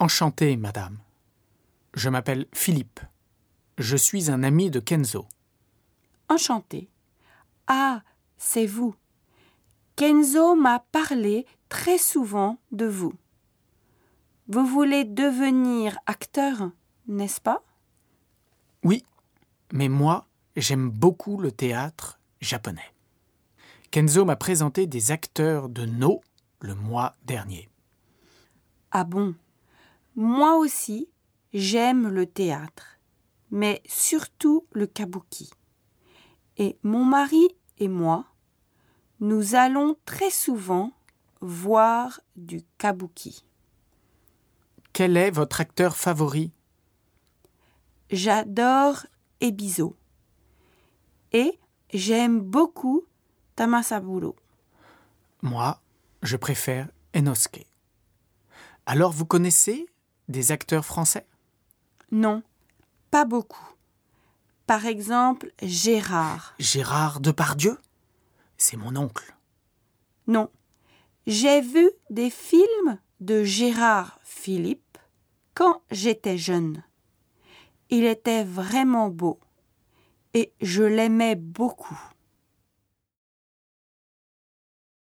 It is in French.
Enchanté, madame. Je m'appelle Philippe. Je suis un ami de Kenzo. Enchanté. Ah, c'est vous. Kenzo m'a parlé très souvent de vous. Vous voulez devenir acteur, n'est-ce pas? Oui, mais moi, j'aime beaucoup le théâtre japonais. Kenzo m'a présenté des acteurs de No le mois dernier. Ah bon? Moi aussi, j'aime le théâtre, mais surtout le kabuki. Et mon mari et moi, nous allons très souvent voir du kabuki. Quel est votre acteur favori? J'adore Ebizo. Et j'aime beaucoup Tamasaburo. Moi, je préfère Enosuke. Alors vous connaissez des acteurs français? Non, pas beaucoup. Par exemple, Gérard. Gérard Depardieu? C'est mon oncle. Non. J'ai vu des films de Gérard Philippe quand j'étais jeune. Il était vraiment beau et je l'aimais beaucoup.